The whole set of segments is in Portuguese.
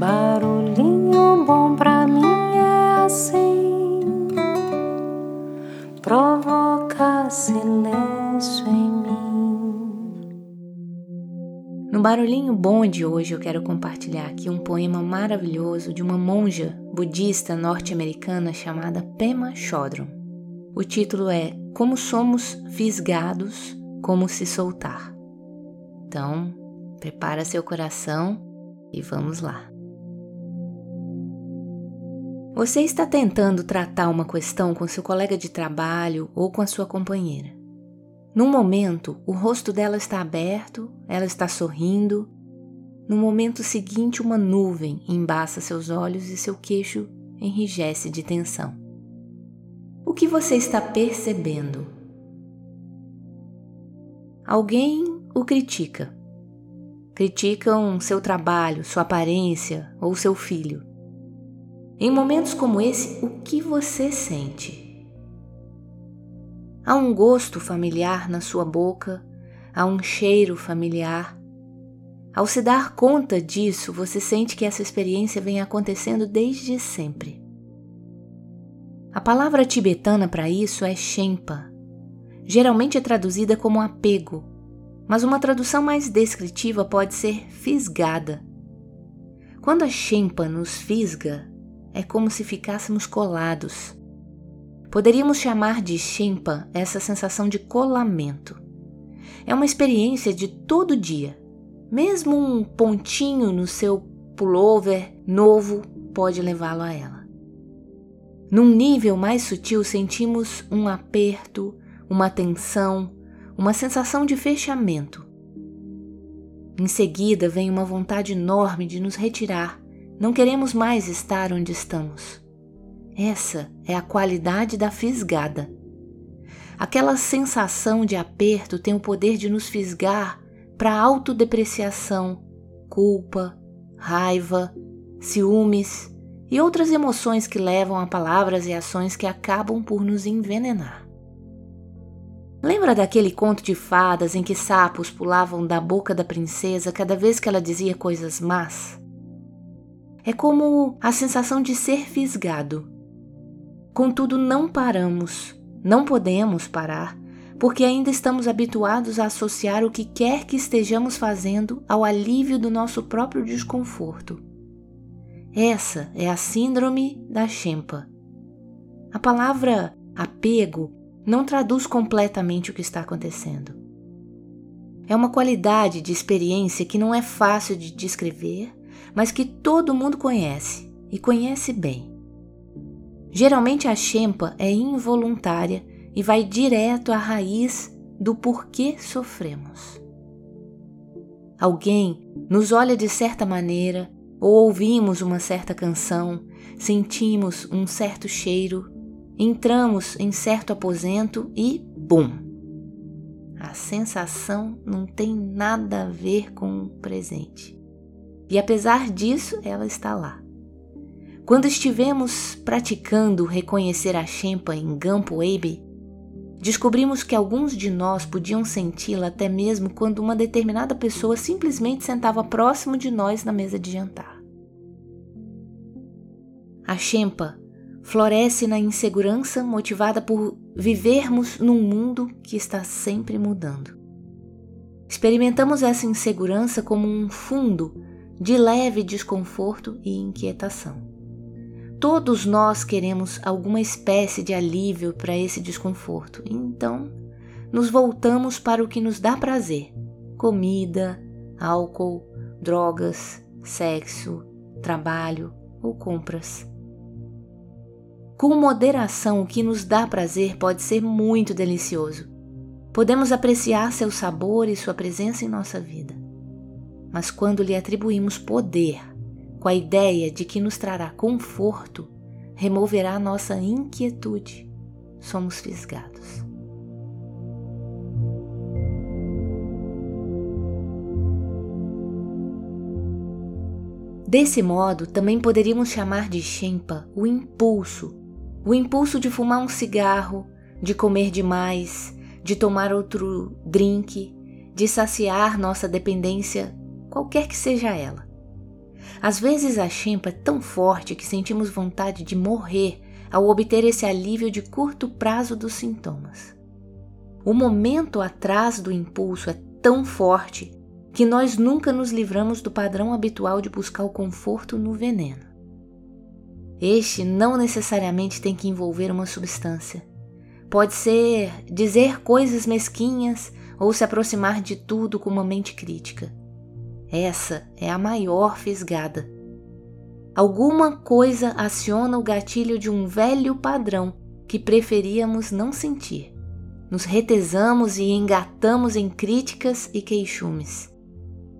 Barulhinho bom pra mim é assim, provoca silêncio em mim. No Barulhinho Bom de hoje eu quero compartilhar aqui um poema maravilhoso de uma monja budista norte-americana chamada Pema Chodron. O título é Como Somos Fisgados, Como Se Soltar. Então, prepara seu coração e vamos lá. Você está tentando tratar uma questão com seu colega de trabalho ou com a sua companheira. Num momento, o rosto dela está aberto, ela está sorrindo. No momento seguinte, uma nuvem embaça seus olhos e seu queixo enrijece de tensão. O que você está percebendo? Alguém o critica. Criticam seu trabalho, sua aparência ou seu filho. Em momentos como esse, o que você sente? Há um gosto familiar na sua boca, há um cheiro familiar. Ao se dar conta disso, você sente que essa experiência vem acontecendo desde sempre. A palavra tibetana para isso é Shenpa. Geralmente é traduzida como apego, mas uma tradução mais descritiva pode ser fisgada. Quando a Shenpa nos fisga, é como se ficássemos colados. Poderíamos chamar de chimpa essa sensação de colamento. É uma experiência de todo dia. Mesmo um pontinho no seu pullover novo pode levá-lo a ela. Num nível mais sutil, sentimos um aperto, uma tensão, uma sensação de fechamento. Em seguida, vem uma vontade enorme de nos retirar não queremos mais estar onde estamos. Essa é a qualidade da fisgada. Aquela sensação de aperto tem o poder de nos fisgar para autodepreciação, culpa, raiva, ciúmes e outras emoções que levam a palavras e ações que acabam por nos envenenar. Lembra daquele conto de fadas em que sapos pulavam da boca da princesa cada vez que ela dizia coisas más? É como a sensação de ser fisgado. Contudo, não paramos, não podemos parar, porque ainda estamos habituados a associar o que quer que estejamos fazendo ao alívio do nosso próprio desconforto. Essa é a síndrome da Shempa. A palavra apego não traduz completamente o que está acontecendo. É uma qualidade de experiência que não é fácil de descrever mas que todo mundo conhece e conhece bem. Geralmente a chempa é involuntária e vai direto à raiz do porquê sofremos. Alguém nos olha de certa maneira, ou ouvimos uma certa canção, sentimos um certo cheiro, entramos em certo aposento e bum! A sensação não tem nada a ver com o presente. E apesar disso, ela está lá. Quando estivemos praticando reconhecer a Shempa em Gampo Abe, descobrimos que alguns de nós podiam senti-la até mesmo quando uma determinada pessoa simplesmente sentava próximo de nós na mesa de jantar. A Shempa floresce na insegurança motivada por vivermos num mundo que está sempre mudando. Experimentamos essa insegurança como um fundo de leve desconforto e inquietação. Todos nós queremos alguma espécie de alívio para esse desconforto, então nos voltamos para o que nos dá prazer: comida, álcool, drogas, sexo, trabalho ou compras. Com moderação, o que nos dá prazer pode ser muito delicioso. Podemos apreciar seu sabor e sua presença em nossa vida mas quando lhe atribuímos poder, com a ideia de que nos trará conforto, removerá nossa inquietude, somos fisgados. Desse modo, também poderíamos chamar de Shempa o impulso, o impulso de fumar um cigarro, de comer demais, de tomar outro drink, de saciar nossa dependência qualquer que seja ela. Às vezes a chempa é tão forte que sentimos vontade de morrer ao obter esse alívio de curto prazo dos sintomas. O momento atrás do impulso é tão forte que nós nunca nos livramos do padrão habitual de buscar o conforto no veneno. Este não necessariamente tem que envolver uma substância. Pode ser dizer coisas mesquinhas ou se aproximar de tudo com uma mente crítica. Essa é a maior fisgada. Alguma coisa aciona o gatilho de um velho padrão que preferíamos não sentir. Nos retesamos e engatamos em críticas e queixumes.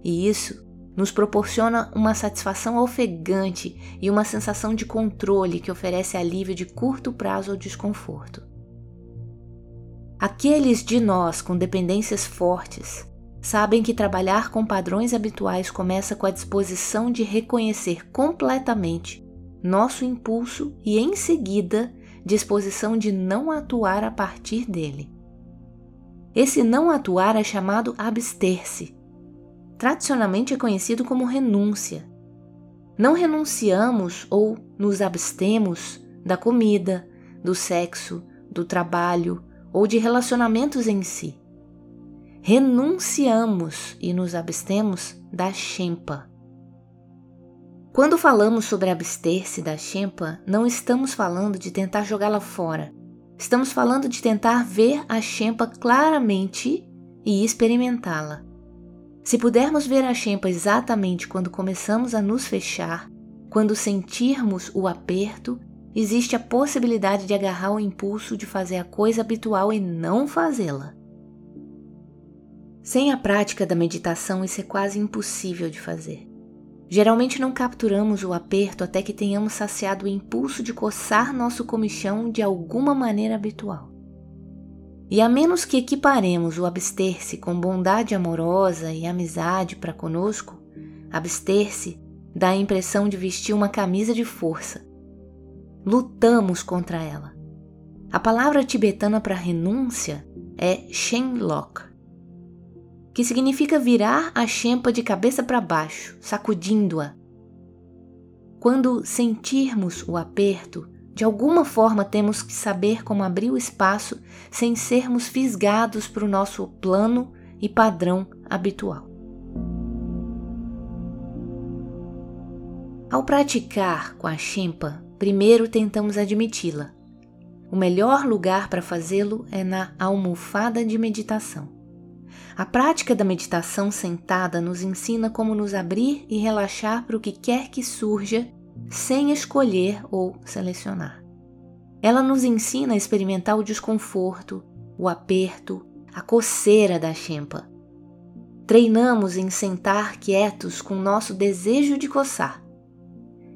E isso nos proporciona uma satisfação ofegante e uma sensação de controle que oferece alívio de curto prazo ao desconforto. Aqueles de nós com dependências fortes sabem que trabalhar com padrões habituais começa com a disposição de reconhecer completamente nosso impulso e, em seguida, disposição de não atuar a partir dele. Esse não atuar é chamado abster-se tradicionalmente é conhecido como renúncia. Não renunciamos ou nos abstemos da comida, do sexo, do trabalho ou de relacionamentos em si. Renunciamos e nos abstemos da chempa. Quando falamos sobre abster-se da chempa, não estamos falando de tentar jogá-la fora. Estamos falando de tentar ver a chempa claramente e experimentá-la. Se pudermos ver a Shempa exatamente quando começamos a nos fechar, quando sentirmos o aperto, existe a possibilidade de agarrar o impulso de fazer a coisa habitual e não fazê-la. Sem a prática da meditação, isso é quase impossível de fazer. Geralmente não capturamos o aperto até que tenhamos saciado o impulso de coçar nosso comichão de alguma maneira habitual. E a menos que equiparemos o abster-se com bondade amorosa e amizade para conosco, abster-se dá a impressão de vestir uma camisa de força. Lutamos contra ela. A palavra tibetana para renúncia é shenlok, que significa virar a chempa de cabeça para baixo, sacudindo-a. Quando sentirmos o aperto, de alguma forma temos que saber como abrir o espaço sem sermos fisgados para o nosso plano e padrão habitual. Ao praticar com a chimpa, primeiro tentamos admiti-la. O melhor lugar para fazê-lo é na almofada de meditação. A prática da meditação sentada nos ensina como nos abrir e relaxar para o que quer que surja sem escolher ou selecionar. Ela nos ensina a experimentar o desconforto, o aperto, a coceira da chempa. Treinamos em sentar quietos com nosso desejo de coçar.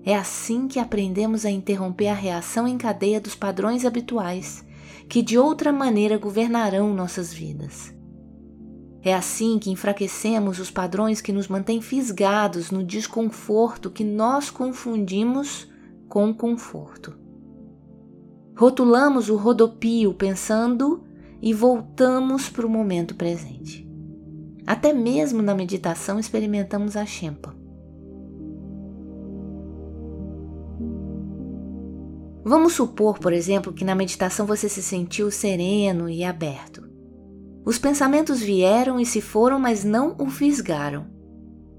É assim que aprendemos a interromper a reação em cadeia dos padrões habituais, que de outra maneira governarão nossas vidas. É assim que enfraquecemos os padrões que nos mantêm fisgados no desconforto que nós confundimos com conforto. Rotulamos o rodopio pensando e voltamos para o momento presente. Até mesmo na meditação experimentamos a chempa. Vamos supor, por exemplo, que na meditação você se sentiu sereno e aberto. Os pensamentos vieram e se foram, mas não o fisgaram.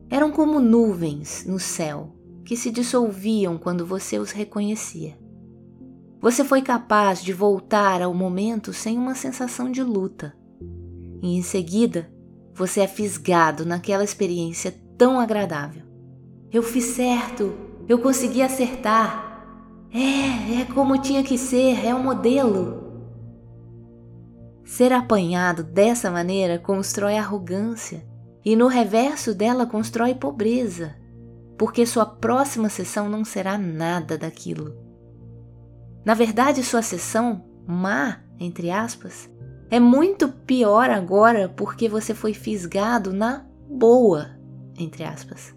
Eram como nuvens no céu que se dissolviam quando você os reconhecia. Você foi capaz de voltar ao momento sem uma sensação de luta. E em seguida, você é fisgado naquela experiência tão agradável. Eu fiz certo, eu consegui acertar. É, é como tinha que ser, é o um modelo. Ser apanhado dessa maneira constrói arrogância e no reverso dela constrói pobreza, porque sua próxima sessão não será nada daquilo. Na verdade, sua sessão má, entre aspas, é muito pior agora porque você foi fisgado na boa, entre aspas.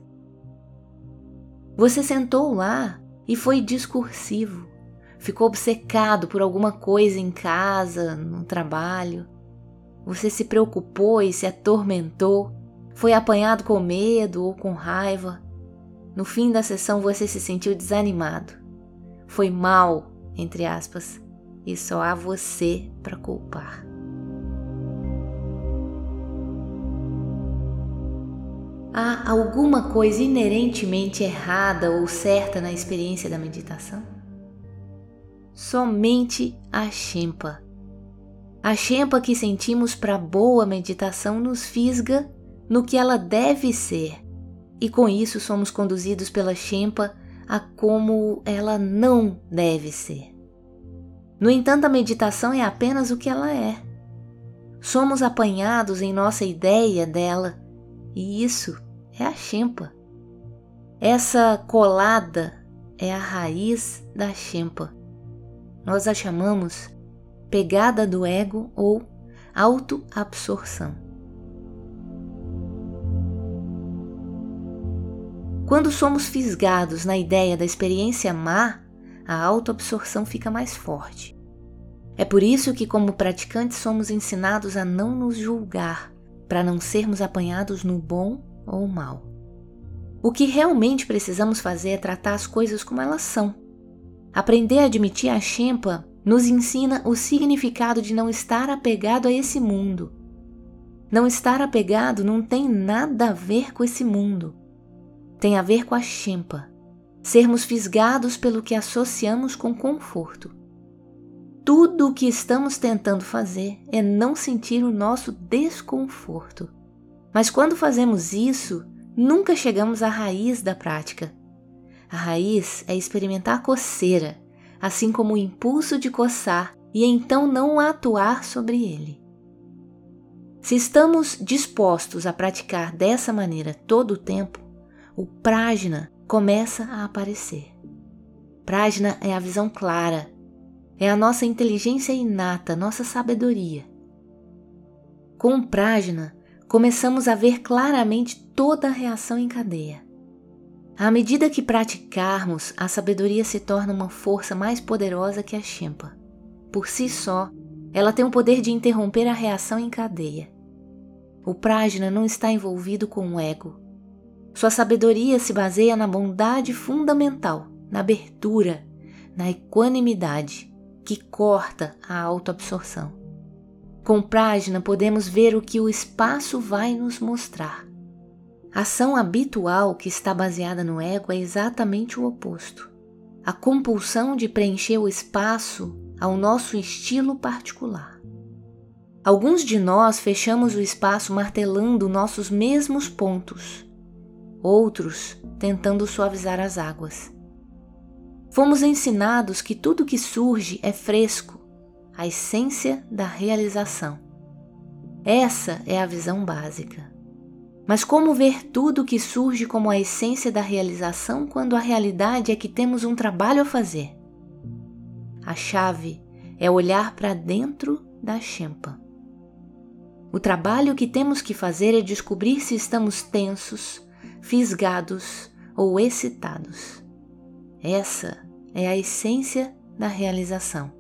Você sentou lá e foi discursivo ficou obcecado por alguma coisa em casa, no trabalho. Você se preocupou e se atormentou, foi apanhado com medo ou com raiva. no fim da sessão você se sentiu desanimado. Foi mal, entre aspas, e só há você para culpar. Há alguma coisa inerentemente errada ou certa na experiência da meditação? Somente a Shempa. A Shempa que sentimos para boa meditação nos fisga no que ela deve ser, e com isso somos conduzidos pela Shempa a como ela não deve ser. No entanto, a meditação é apenas o que ela é. Somos apanhados em nossa ideia dela, e isso é a chimpa. Essa colada é a raiz da chimpa. Nós a chamamos pegada do ego ou autoabsorção. Quando somos fisgados na ideia da experiência má, a autoabsorção fica mais forte. É por isso que, como praticantes, somos ensinados a não nos julgar, para não sermos apanhados no bom ou mal. O que realmente precisamos fazer é tratar as coisas como elas são. Aprender a admitir a Shempa nos ensina o significado de não estar apegado a esse mundo. Não estar apegado não tem nada a ver com esse mundo. Tem a ver com a Shempa. Sermos fisgados pelo que associamos com conforto. Tudo o que estamos tentando fazer é não sentir o nosso desconforto. Mas quando fazemos isso, nunca chegamos à raiz da prática. A raiz é experimentar coceira, assim como o impulso de coçar e então não atuar sobre ele. Se estamos dispostos a praticar dessa maneira todo o tempo, o prajna começa a aparecer. Prajna é a visão clara, é a nossa inteligência inata, nossa sabedoria. Com o prajna, começamos a ver claramente toda a reação em cadeia. À medida que praticarmos, a sabedoria se torna uma força mais poderosa que a chimpa. Por si só, ela tem o poder de interromper a reação em cadeia. O prajna não está envolvido com o ego. Sua sabedoria se baseia na bondade fundamental, na abertura, na equanimidade, que corta a autoabsorção. Com Prajna podemos ver o que o espaço vai nos mostrar. Ação habitual que está baseada no ego é exatamente o oposto. A compulsão de preencher o espaço ao nosso estilo particular. Alguns de nós fechamos o espaço martelando nossos mesmos pontos, outros tentando suavizar as águas. Fomos ensinados que tudo que surge é fresco a essência da realização. Essa é a visão básica. Mas como ver tudo que surge como a essência da realização quando a realidade é que temos um trabalho a fazer? A chave é olhar para dentro da chempa. O trabalho que temos que fazer é descobrir se estamos tensos, fisgados ou excitados. Essa é a essência da realização.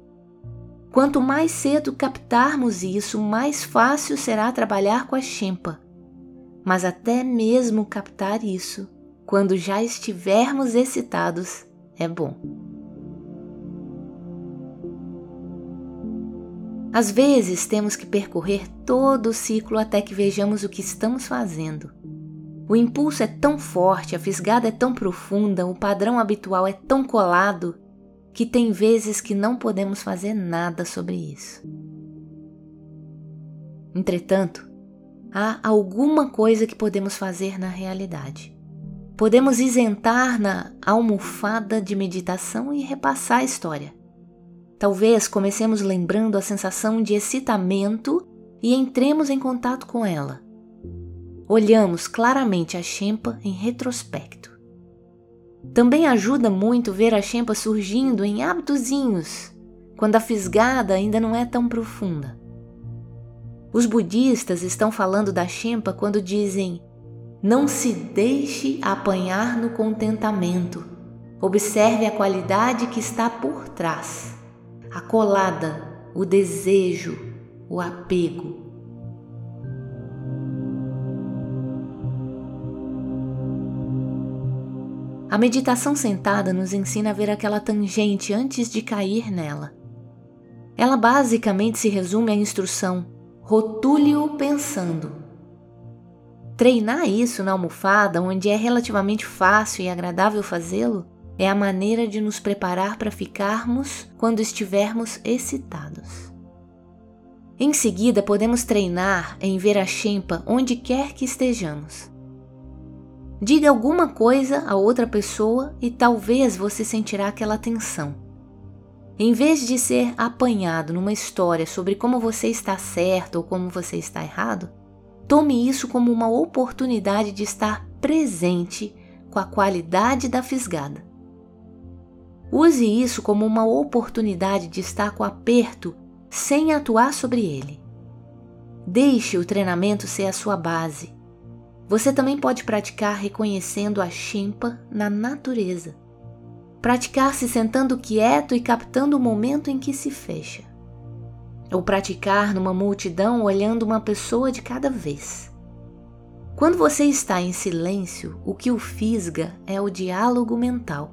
Quanto mais cedo captarmos isso, mais fácil será trabalhar com a chimpa. Mas até mesmo captar isso, quando já estivermos excitados, é bom. Às vezes temos que percorrer todo o ciclo até que vejamos o que estamos fazendo. O impulso é tão forte, a fisgada é tão profunda, o padrão habitual é tão colado que tem vezes que não podemos fazer nada sobre isso. Entretanto, há alguma coisa que podemos fazer na realidade. Podemos isentar na almofada de meditação e repassar a história. Talvez comecemos lembrando a sensação de excitamento e entremos em contato com ela. Olhamos claramente a Shempa em retrospecto. Também ajuda muito ver a chempa surgindo em hábitozinhos, quando a fisgada ainda não é tão profunda. Os budistas estão falando da chempa quando dizem: não se deixe apanhar no contentamento. Observe a qualidade que está por trás, a colada, o desejo, o apego. A meditação sentada nos ensina a ver aquela tangente antes de cair nela. Ela basicamente se resume à instrução: rotule-o pensando. Treinar isso na almofada, onde é relativamente fácil e agradável fazê-lo, é a maneira de nos preparar para ficarmos quando estivermos excitados. Em seguida, podemos treinar em ver a Shempa onde quer que estejamos. Diga alguma coisa a outra pessoa e talvez você sentirá aquela tensão. Em vez de ser apanhado numa história sobre como você está certo ou como você está errado, tome isso como uma oportunidade de estar presente com a qualidade da fisgada. Use isso como uma oportunidade de estar com aperto sem atuar sobre ele. Deixe o treinamento ser a sua base. Você também pode praticar reconhecendo a chimpa na natureza. Praticar se sentando quieto e captando o momento em que se fecha. Ou praticar numa multidão olhando uma pessoa de cada vez. Quando você está em silêncio, o que o fisga é o diálogo mental.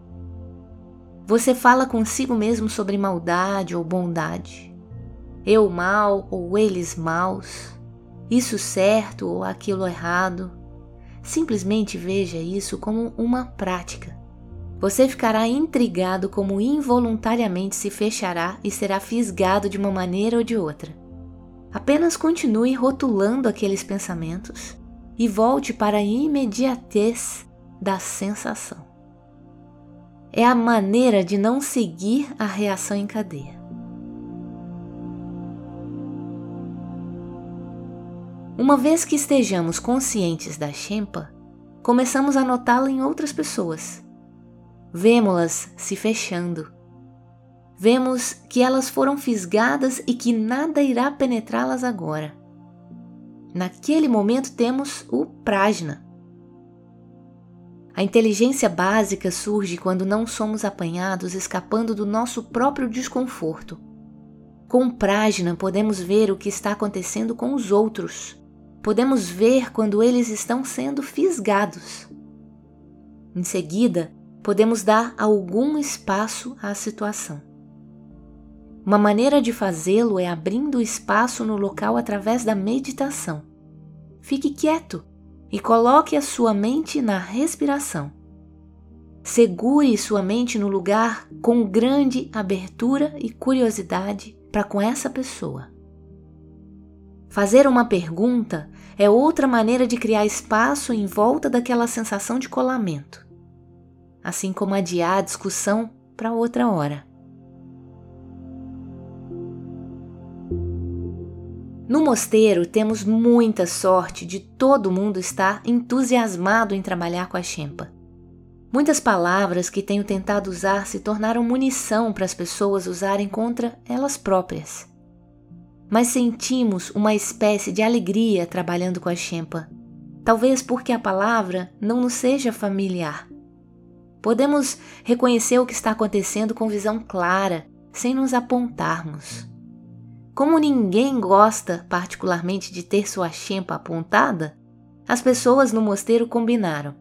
Você fala consigo mesmo sobre maldade ou bondade, eu mal ou eles maus, isso certo ou aquilo errado. Simplesmente veja isso como uma prática. Você ficará intrigado como involuntariamente se fechará e será fisgado de uma maneira ou de outra. Apenas continue rotulando aqueles pensamentos e volte para a imediatez da sensação é a maneira de não seguir a reação em cadeia. Uma vez que estejamos conscientes da Shempa, começamos a notá-la em outras pessoas. Vemos-las se fechando. Vemos que elas foram fisgadas e que nada irá penetrá-las agora. Naquele momento temos o Prajna, a inteligência básica surge quando não somos apanhados escapando do nosso próprio desconforto. Com Prajna podemos ver o que está acontecendo com os outros. Podemos ver quando eles estão sendo fisgados. Em seguida, podemos dar algum espaço à situação. Uma maneira de fazê-lo é abrindo espaço no local através da meditação. Fique quieto e coloque a sua mente na respiração. Segure sua mente no lugar com grande abertura e curiosidade para com essa pessoa. Fazer uma pergunta é outra maneira de criar espaço em volta daquela sensação de colamento, assim como adiar a discussão para outra hora. No mosteiro temos muita sorte de todo mundo estar entusiasmado em trabalhar com a Shempa. Muitas palavras que tenho tentado usar se tornaram munição para as pessoas usarem contra elas próprias. Mas sentimos uma espécie de alegria trabalhando com a Shempa, talvez porque a palavra não nos seja familiar. Podemos reconhecer o que está acontecendo com visão clara, sem nos apontarmos. Como ninguém gosta particularmente de ter sua chempa apontada, as pessoas no mosteiro combinaram: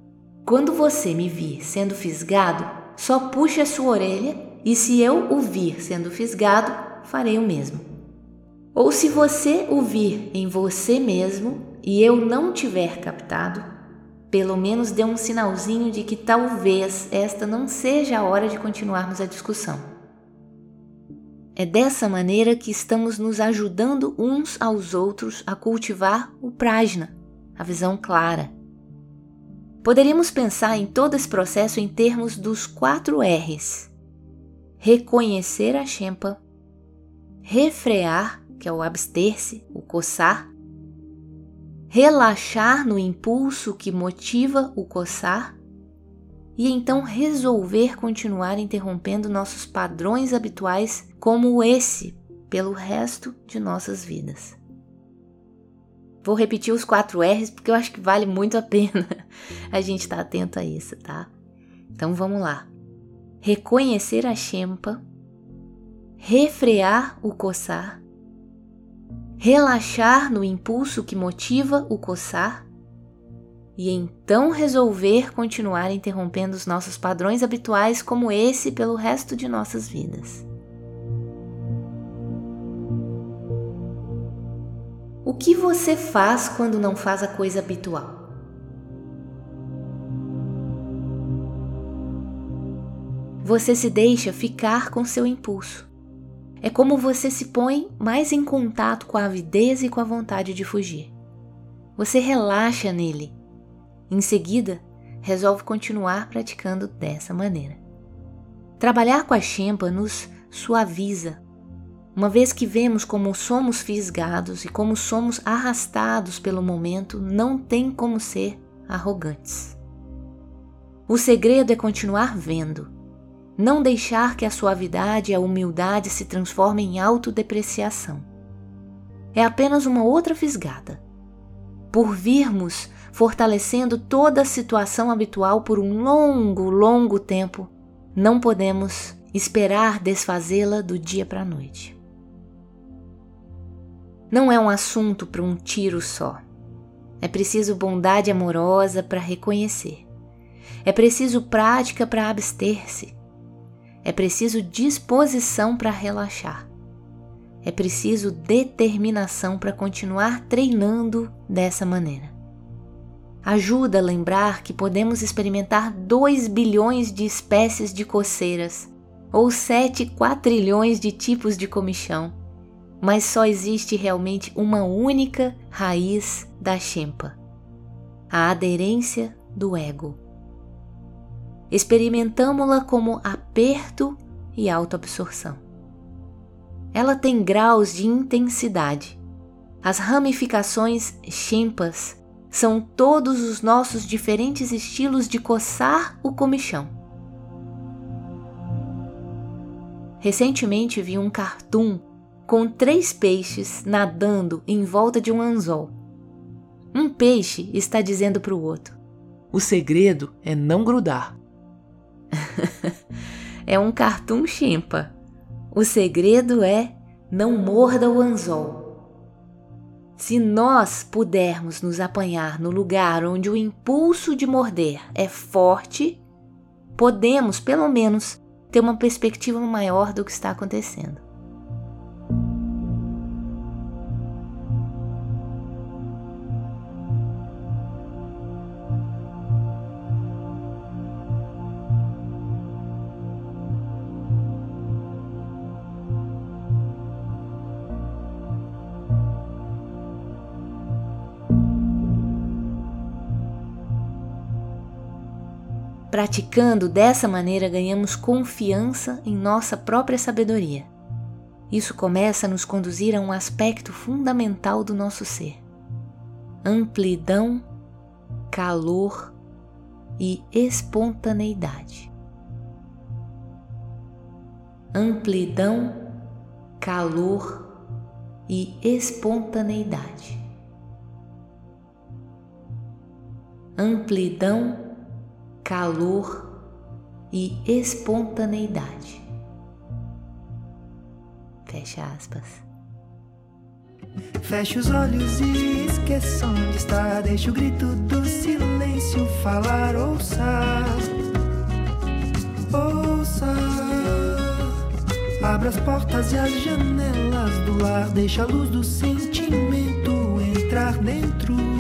quando você me vir sendo fisgado, só puxe a sua orelha e se eu o vir sendo fisgado, farei o mesmo. Ou se você o vir em você mesmo e eu não tiver captado, pelo menos dê um sinalzinho de que talvez esta não seja a hora de continuarmos a discussão. É dessa maneira que estamos nos ajudando uns aos outros a cultivar o prajna, a visão clara. Poderíamos pensar em todo esse processo em termos dos quatro R's: reconhecer a Shempa, refrear, que é o abster-se, o coçar, relaxar no impulso que motiva o coçar e então resolver continuar interrompendo nossos padrões habituais como esse pelo resto de nossas vidas. Vou repetir os quatro R's porque eu acho que vale muito a pena a gente estar tá atento a isso, tá? Então vamos lá. Reconhecer a chempa, refrear o coçar, relaxar no impulso que motiva o coçar e então resolver continuar interrompendo os nossos padrões habituais como esse pelo resto de nossas vidas. O que você faz quando não faz a coisa habitual? Você se deixa ficar com seu impulso. É como você se põe mais em contato com a avidez e com a vontade de fugir. Você relaxa nele em seguida, resolve continuar praticando dessa maneira. Trabalhar com a Shempa nos suaviza, uma vez que vemos como somos fisgados e como somos arrastados pelo momento, não tem como ser arrogantes. O segredo é continuar vendo, não deixar que a suavidade e a humildade se transformem em autodepreciação. É apenas uma outra fisgada. Por virmos fortalecendo toda a situação habitual por um longo, longo tempo, não podemos esperar desfazê-la do dia para a noite. Não é um assunto para um tiro só. É preciso bondade amorosa para reconhecer. É preciso prática para abster-se. É preciso disposição para relaxar. É preciso determinação para continuar treinando dessa maneira ajuda a lembrar que podemos experimentar 2 bilhões de espécies de coceiras ou 7 quatrilhões de tipos de comichão, mas só existe realmente uma única raiz da chimpa: a aderência do ego. Experimentamos-la como aperto e autoabsorção. Ela tem graus de intensidade. As ramificações chimpas são todos os nossos diferentes estilos de coçar o comichão. Recentemente vi um cartoon com três peixes nadando em volta de um anzol. Um peixe está dizendo para o outro: O segredo é não grudar. é um cartoon chimpa. O segredo é não morda o anzol. Se nós pudermos nos apanhar no lugar onde o impulso de morder é forte, podemos, pelo menos, ter uma perspectiva maior do que está acontecendo. Praticando dessa maneira, ganhamos confiança em nossa própria sabedoria. Isso começa a nos conduzir a um aspecto fundamental do nosso ser: amplidão, calor e espontaneidade. Amplidão, calor e espontaneidade. Amplidão, calor e espontaneidade. Fecha aspas. Feche os olhos e esqueça onde está. Deixe o grito do silêncio falar. Ouça, ouça. Abra as portas e as janelas do lar. Deixa a luz do sentimento entrar dentro.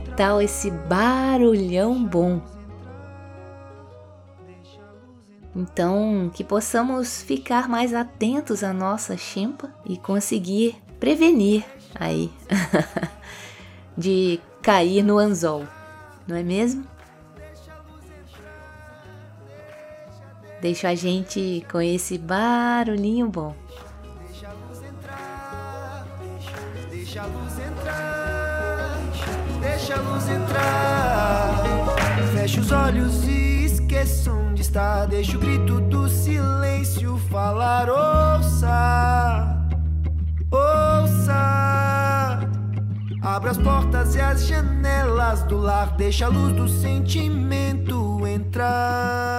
Que tal esse barulhão bom? Então, que possamos ficar mais atentos à nossa chimpa e conseguir prevenir aí de cair no anzol, não é mesmo? Deixa a gente com esse barulhinho bom. Feche os olhos e esqueça onde está. Deixa o grito do silêncio falar. Ouça, ouça. Abra as portas e as janelas do lar. Deixa a luz do sentimento entrar.